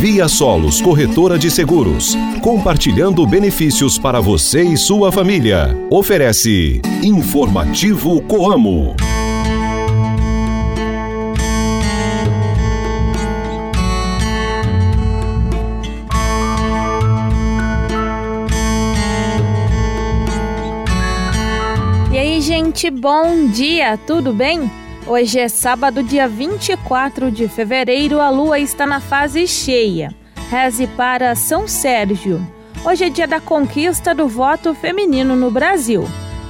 Via Solos Corretora de Seguros, compartilhando benefícios para você e sua família. Oferece Informativo Coamo. E aí, gente, bom dia, tudo bem? Hoje é sábado, dia 24 de fevereiro, a lua está na fase cheia. Reze para São Sérgio. Hoje é dia da conquista do voto feminino no Brasil.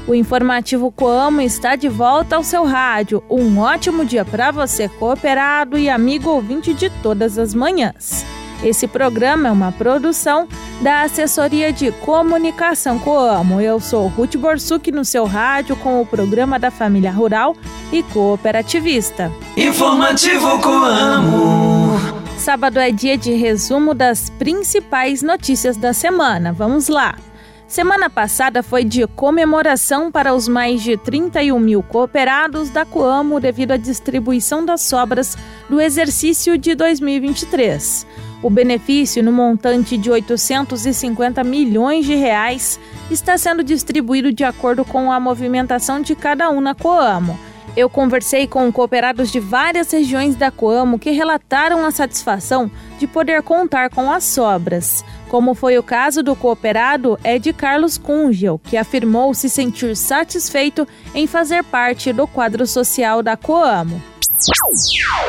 O informativo Coamo está de volta ao seu rádio. Um ótimo dia para você, cooperado e amigo ouvinte de todas as manhãs. Esse programa é uma produção da Assessoria de Comunicação Coamo. Eu sou Ruth Borsuk no seu rádio com o programa da Família Rural e Cooperativista. Informativo Coamo. Sábado é dia de resumo das principais notícias da semana. Vamos lá. Semana passada foi de comemoração para os mais de 31 mil cooperados da Coamo devido à distribuição das sobras do exercício de 2023. O benefício, no montante de 850 milhões de reais, está sendo distribuído de acordo com a movimentação de cada um na Coamo. Eu conversei com cooperados de várias regiões da Coamo que relataram a satisfação de poder contar com as sobras, como foi o caso do cooperado Ed Carlos Cungel, que afirmou se sentir satisfeito em fazer parte do quadro social da Coamo.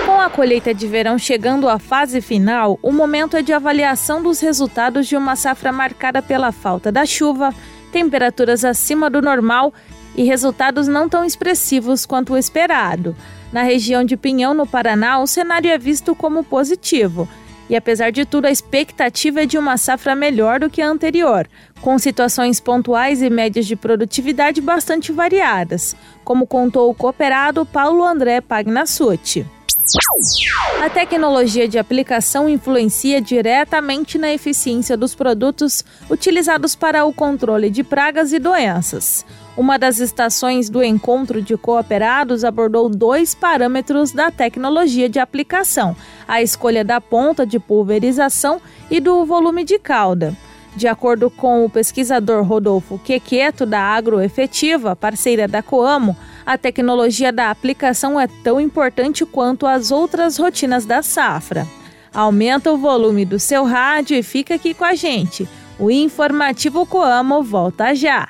Com a colheita de verão chegando à fase final, o momento é de avaliação dos resultados de uma safra marcada pela falta da chuva, temperaturas acima do normal e resultados não tão expressivos quanto o esperado. Na região de Pinhão, no Paraná, o cenário é visto como positivo. E apesar de tudo, a expectativa é de uma safra melhor do que a anterior, com situações pontuais e médias de produtividade bastante variadas, como contou o cooperado Paulo André Pagnassuti. A tecnologia de aplicação influencia diretamente na eficiência dos produtos utilizados para o controle de pragas e doenças. Uma das estações do encontro de cooperados abordou dois parâmetros da tecnologia de aplicação: a escolha da ponta de pulverização e do volume de cauda. De acordo com o pesquisador Rodolfo Quequeto, da Agroefetiva, parceira da Coamo, a tecnologia da aplicação é tão importante quanto as outras rotinas da safra. Aumenta o volume do seu rádio e fica aqui com a gente. O Informativo Coamo volta já.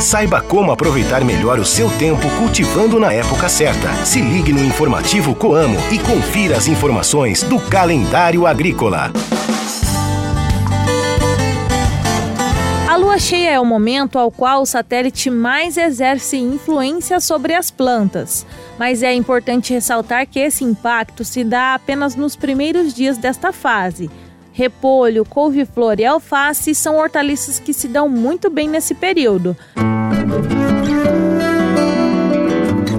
Saiba como aproveitar melhor o seu tempo cultivando na época certa. Se ligue no informativo Coamo e confira as informações do calendário agrícola. A lua cheia é o momento ao qual o satélite mais exerce influência sobre as plantas, mas é importante ressaltar que esse impacto se dá apenas nos primeiros dias desta fase. Repolho, couve-flor e alface são hortaliças que se dão muito bem nesse período.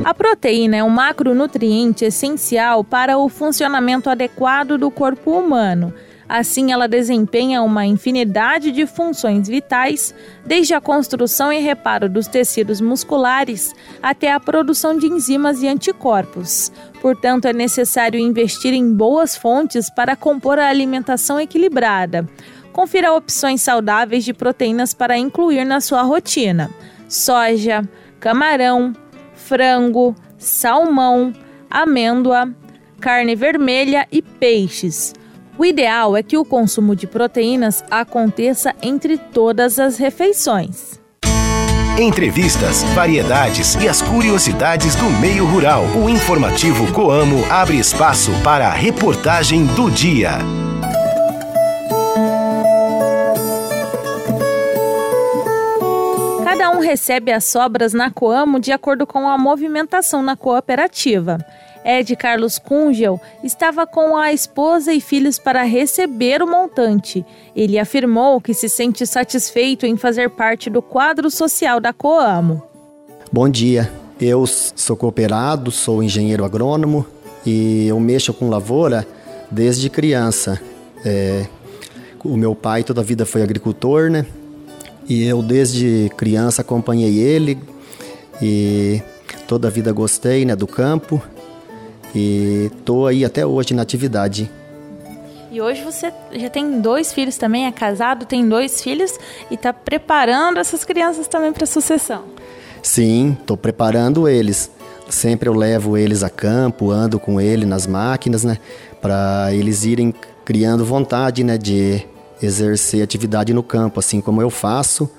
A proteína é um macronutriente essencial para o funcionamento adequado do corpo humano. Assim, ela desempenha uma infinidade de funções vitais, desde a construção e reparo dos tecidos musculares até a produção de enzimas e anticorpos. Portanto, é necessário investir em boas fontes para compor a alimentação equilibrada. Confira opções saudáveis de proteínas para incluir na sua rotina: soja, camarão, frango, salmão, amêndoa, carne vermelha e peixes. O ideal é que o consumo de proteínas aconteça entre todas as refeições. Entrevistas, variedades e as curiosidades do meio rural. O informativo Coamo abre espaço para a reportagem do dia. recebe as sobras na Coamo de acordo com a movimentação na cooperativa. Ed Carlos Cungel estava com a esposa e filhos para receber o montante. Ele afirmou que se sente satisfeito em fazer parte do quadro social da Coamo. Bom dia, eu sou cooperado, sou engenheiro agrônomo e eu mexo com lavoura desde criança. É, o meu pai toda a vida foi agricultor, né? E eu desde criança acompanhei ele e toda a vida gostei, né, do campo. E tô aí até hoje na atividade. E hoje você já tem dois filhos também, é casado, tem dois filhos e está preparando essas crianças também para a sucessão. Sim, estou preparando eles. Sempre eu levo eles a campo, ando com ele nas máquinas, né, para eles irem criando vontade, né, de exercer atividade no campo, assim como eu faço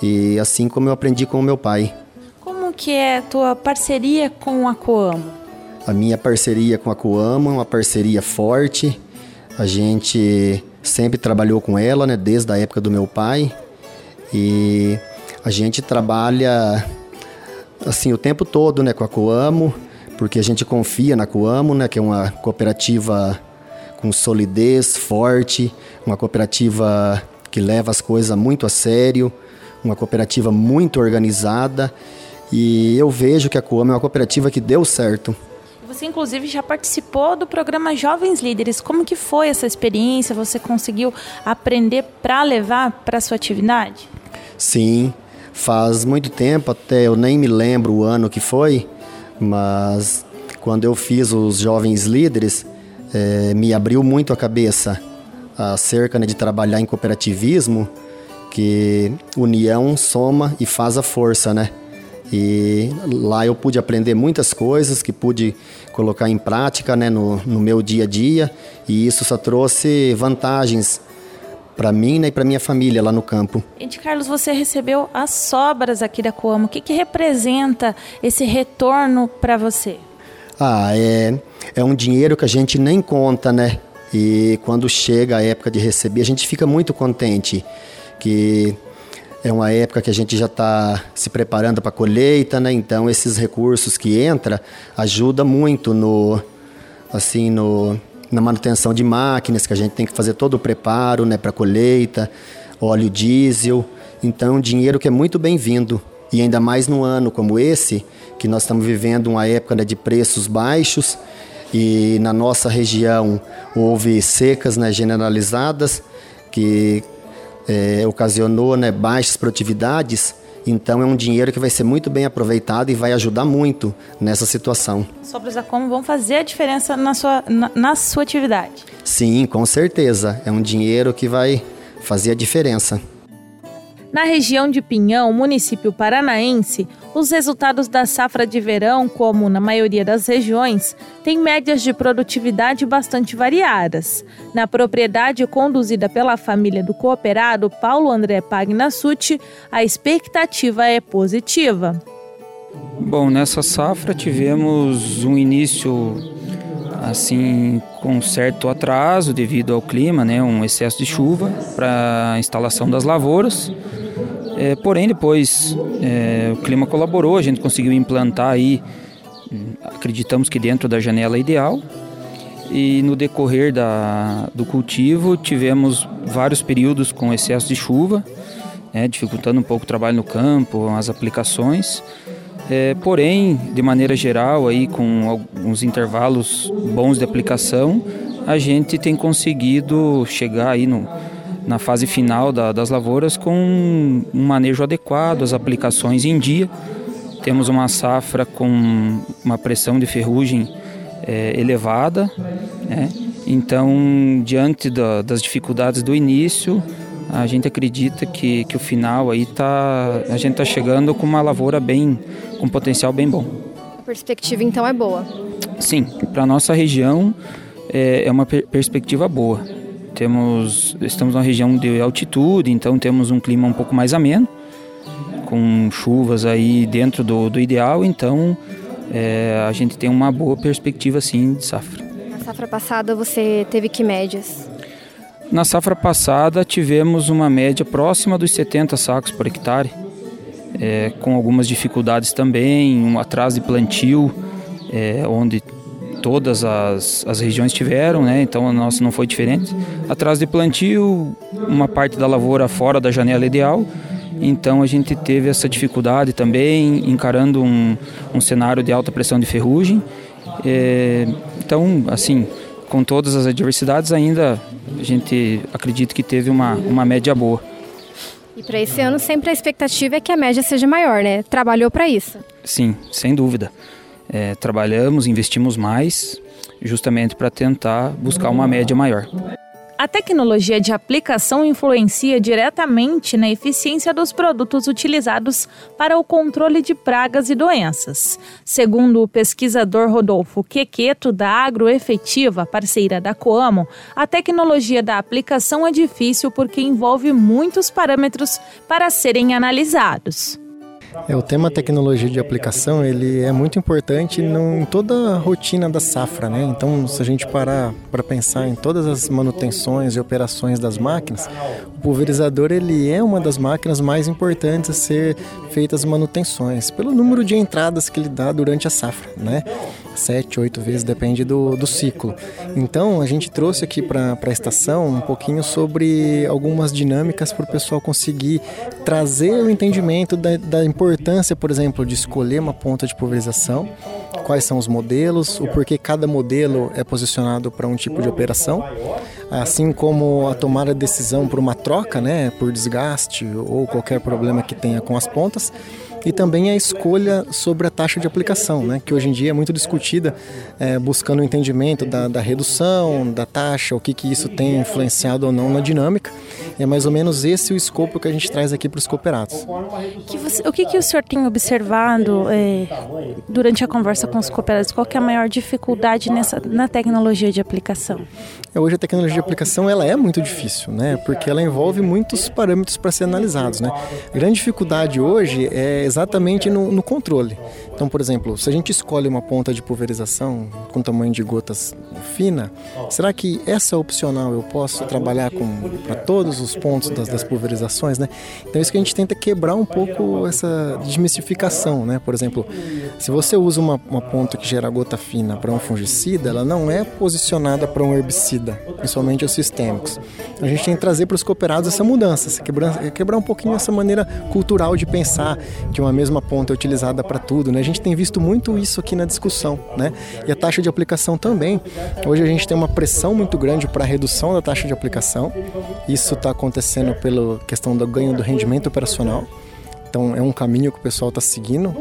e assim como eu aprendi com o meu pai. Como que é a tua parceria com a Coamo? A minha parceria com a Coama é uma parceria forte. A gente sempre trabalhou com ela, né, desde a época do meu pai. E a gente trabalha assim o tempo todo, né, com a Coamo, porque a gente confia na Coamo, né, que é uma cooperativa com solidez forte, uma cooperativa que leva as coisas muito a sério, uma cooperativa muito organizada. E eu vejo que a Coamo é uma cooperativa que deu certo. Você inclusive já participou do programa Jovens Líderes. Como que foi essa experiência? Você conseguiu aprender para levar para sua atividade? Sim, faz muito tempo, até eu nem me lembro o ano que foi, mas quando eu fiz os Jovens Líderes, é, me abriu muito a cabeça acerca né, de trabalhar em cooperativismo, que união soma e faz a força, né? E lá eu pude aprender muitas coisas que pude colocar em prática né, no, no meu dia a dia e isso só trouxe vantagens para mim né, e para minha família lá no campo. Ed Carlos, você recebeu as sobras aqui da Coamo. O que, que representa esse retorno para você? Ah, é, é um dinheiro que a gente nem conta, né? E quando chega a época de receber, a gente fica muito contente que é uma época que a gente já está se preparando para a colheita, né? Então esses recursos que entra ajuda muito no assim no na manutenção de máquinas que a gente tem que fazer todo o preparo, né, para a colheita, óleo diesel. Então, dinheiro que é muito bem-vindo. E ainda mais num ano como esse, que nós estamos vivendo uma época né, de preços baixos e na nossa região houve secas né, generalizadas que é, ocasionou né, baixas produtividades, então é um dinheiro que vai ser muito bem aproveitado e vai ajudar muito nessa situação. Sobras da Como vão fazer a diferença na sua, na, na sua atividade? Sim, com certeza. É um dinheiro que vai fazer a diferença. Na região de Pinhão, município paranaense, os resultados da safra de verão, como na maioria das regiões, têm médias de produtividade bastante variadas. Na propriedade conduzida pela família do cooperado Paulo André Pagnassuti, a expectativa é positiva. Bom, nessa safra tivemos um início assim com certo atraso devido ao clima, né, um excesso de chuva para a instalação das lavouras. É, porém, depois é, o clima colaborou, a gente conseguiu implantar aí, acreditamos que dentro da janela ideal. E no decorrer da, do cultivo tivemos vários períodos com excesso de chuva, né, dificultando um pouco o trabalho no campo, as aplicações. É, porém, de maneira geral, aí com alguns intervalos bons de aplicação, a gente tem conseguido chegar aí no, na fase final da, das lavouras com um manejo adequado, as aplicações em dia. Temos uma safra com uma pressão de ferrugem é, elevada, né? então diante da, das dificuldades do início, a gente acredita que, que o final aí tá, a gente está chegando com uma lavoura bem, com potencial bem bom. A perspectiva então é boa? Sim, para nossa região é, é uma per perspectiva boa. Temos, estamos numa região de altitude, então temos um clima um pouco mais ameno, com chuvas aí dentro do, do ideal, então é, a gente tem uma boa perspectiva sim de safra. Na safra passada você teve que médias? Na safra passada tivemos uma média próxima dos 70 sacos por hectare. é, com algumas dificuldades também, um atraso de plantio, é, onde todas as, as regiões tiveram, né? então a nossa não foi diferente. Atraso de plantio, uma parte da lavoura fora da janela ideal, então a gente teve essa dificuldade também, encarando um, um cenário de alta pressão de ferrugem. É, então, assim, com todas as adversidades, ainda a gente acredita que teve uma, uma média boa. E para esse ano, sempre a expectativa é que a média seja maior, né? Trabalhou para isso? Sim, sem dúvida. É, trabalhamos, investimos mais, justamente para tentar buscar uma média maior. A tecnologia de aplicação influencia diretamente na eficiência dos produtos utilizados para o controle de pragas e doenças. Segundo o pesquisador Rodolfo Quequeto, da Agroefetiva, parceira da Coamo, a tecnologia da aplicação é difícil porque envolve muitos parâmetros para serem analisados. É, o tema tecnologia de aplicação ele é muito importante em toda a rotina da safra, né? Então, se a gente parar para pensar em todas as manutenções e operações das máquinas, o pulverizador ele é uma das máquinas mais importantes a ser feitas manutenções, pelo número de entradas que ele dá durante a safra, né? Sete, oito vezes, depende do, do ciclo. Então, a gente trouxe aqui para a estação um pouquinho sobre algumas dinâmicas para o pessoal conseguir trazer o entendimento da, da importância importância, por exemplo, de escolher uma ponta de pulverização, quais são os modelos, o porquê cada modelo é posicionado para um tipo de operação, assim como a tomada de decisão por uma troca, né, por desgaste ou qualquer problema que tenha com as pontas e também a escolha sobre a taxa de aplicação, né, que hoje em dia é muito discutida, é, buscando o entendimento da, da, redução, da taxa, o que, que isso tem influenciado ou não na dinâmica. É mais ou menos esse o escopo que a gente traz aqui para os cooperados. Que você, o que, que o senhor tem observado é, durante a conversa com os cooperados? Qual é a maior dificuldade nessa, na tecnologia de aplicação? É, hoje a tecnologia de aplicação ela é muito difícil, né? Porque ela envolve muitos parâmetros para ser analisados, né? A grande dificuldade hoje é exatamente no, no, controle. Então, por exemplo, se a gente escolhe uma ponta de pulverização com tamanho de gotas fina, será que essa opcional eu posso trabalhar para todos os pontos das, das, pulverizações, né? Então, é isso que a gente tenta quebrar um pouco essa desmistificação, né? Por exemplo, se você usa uma, uma ponta que gera gota fina para um fungicida, ela não é posicionada para um herbicida principalmente os sistêmicos. A gente tem que trazer para os cooperados essa mudança, quebrar, quebrar um pouquinho essa maneira cultural de pensar que uma mesma ponta é utilizada para tudo. Né? A gente tem visto muito isso aqui na discussão. Né? E a taxa de aplicação também. Hoje a gente tem uma pressão muito grande para a redução da taxa de aplicação. Isso está acontecendo pela questão do ganho do rendimento operacional. Então é um caminho que o pessoal está seguindo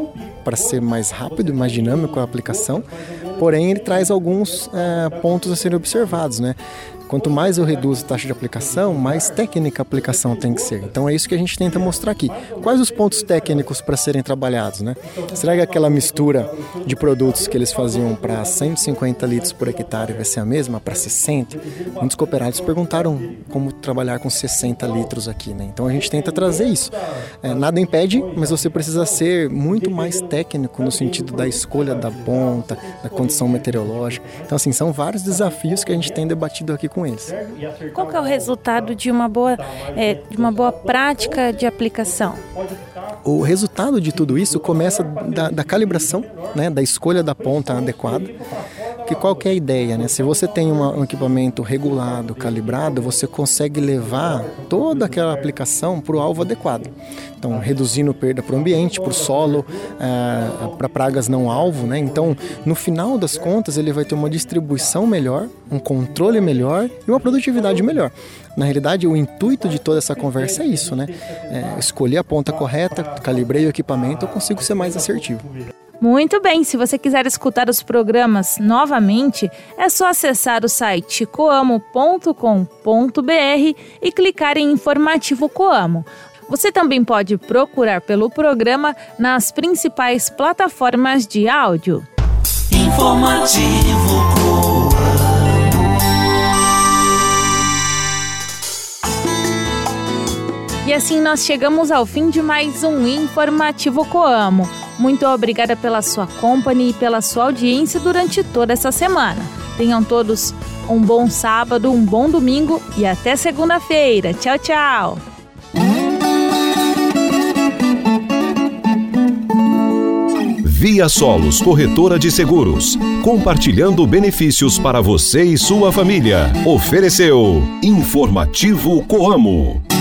para ser mais rápido e mais dinâmico a aplicação. Porém, ele traz alguns é, pontos a serem observados, né? Quanto mais eu reduzo a taxa de aplicação, mais técnica a aplicação tem que ser. Então é isso que a gente tenta mostrar aqui. Quais os pontos técnicos para serem trabalhados, né? Será que aquela mistura de produtos que eles faziam para 150 litros por hectare vai ser a mesma para 60? Muitos cooperados perguntaram como trabalhar com 60 litros aqui, né? Então a gente tenta trazer isso. É, nada impede, mas você precisa ser muito mais técnico no sentido da escolha da ponta, da condição meteorológica. Então assim, são vários desafios que a gente tem debatido aqui com com eles. Qual é o resultado de uma boa, é, de uma boa prática de aplicação? O resultado de tudo isso começa da, da calibração, né, da escolha da ponta adequada. Que qual que é a ideia, né? Se você tem uma, um equipamento regulado, calibrado, você consegue levar toda aquela aplicação para o alvo adequado. Então, reduzindo perda para o ambiente, para o solo, é, para pragas não alvo, né? Então, no final das contas, ele vai ter uma distribuição melhor, um controle melhor e uma produtividade melhor. Na realidade, o intuito de toda essa conversa é isso, né? É, escolher a ponta correta, calibrei o equipamento, eu consigo ser mais assertivo. Muito bem, se você quiser escutar os programas novamente, é só acessar o site coamo.com.br e clicar em Informativo Coamo. Você também pode procurar pelo programa nas principais plataformas de áudio. Informativo E assim nós chegamos ao fim de mais um Informativo Coamo. Muito obrigada pela sua companhia e pela sua audiência durante toda essa semana. Tenham todos um bom sábado, um bom domingo e até segunda-feira. Tchau, tchau! Via Solos Corretora de Seguros, compartilhando benefícios para você e sua família. Ofereceu Informativo Coamo.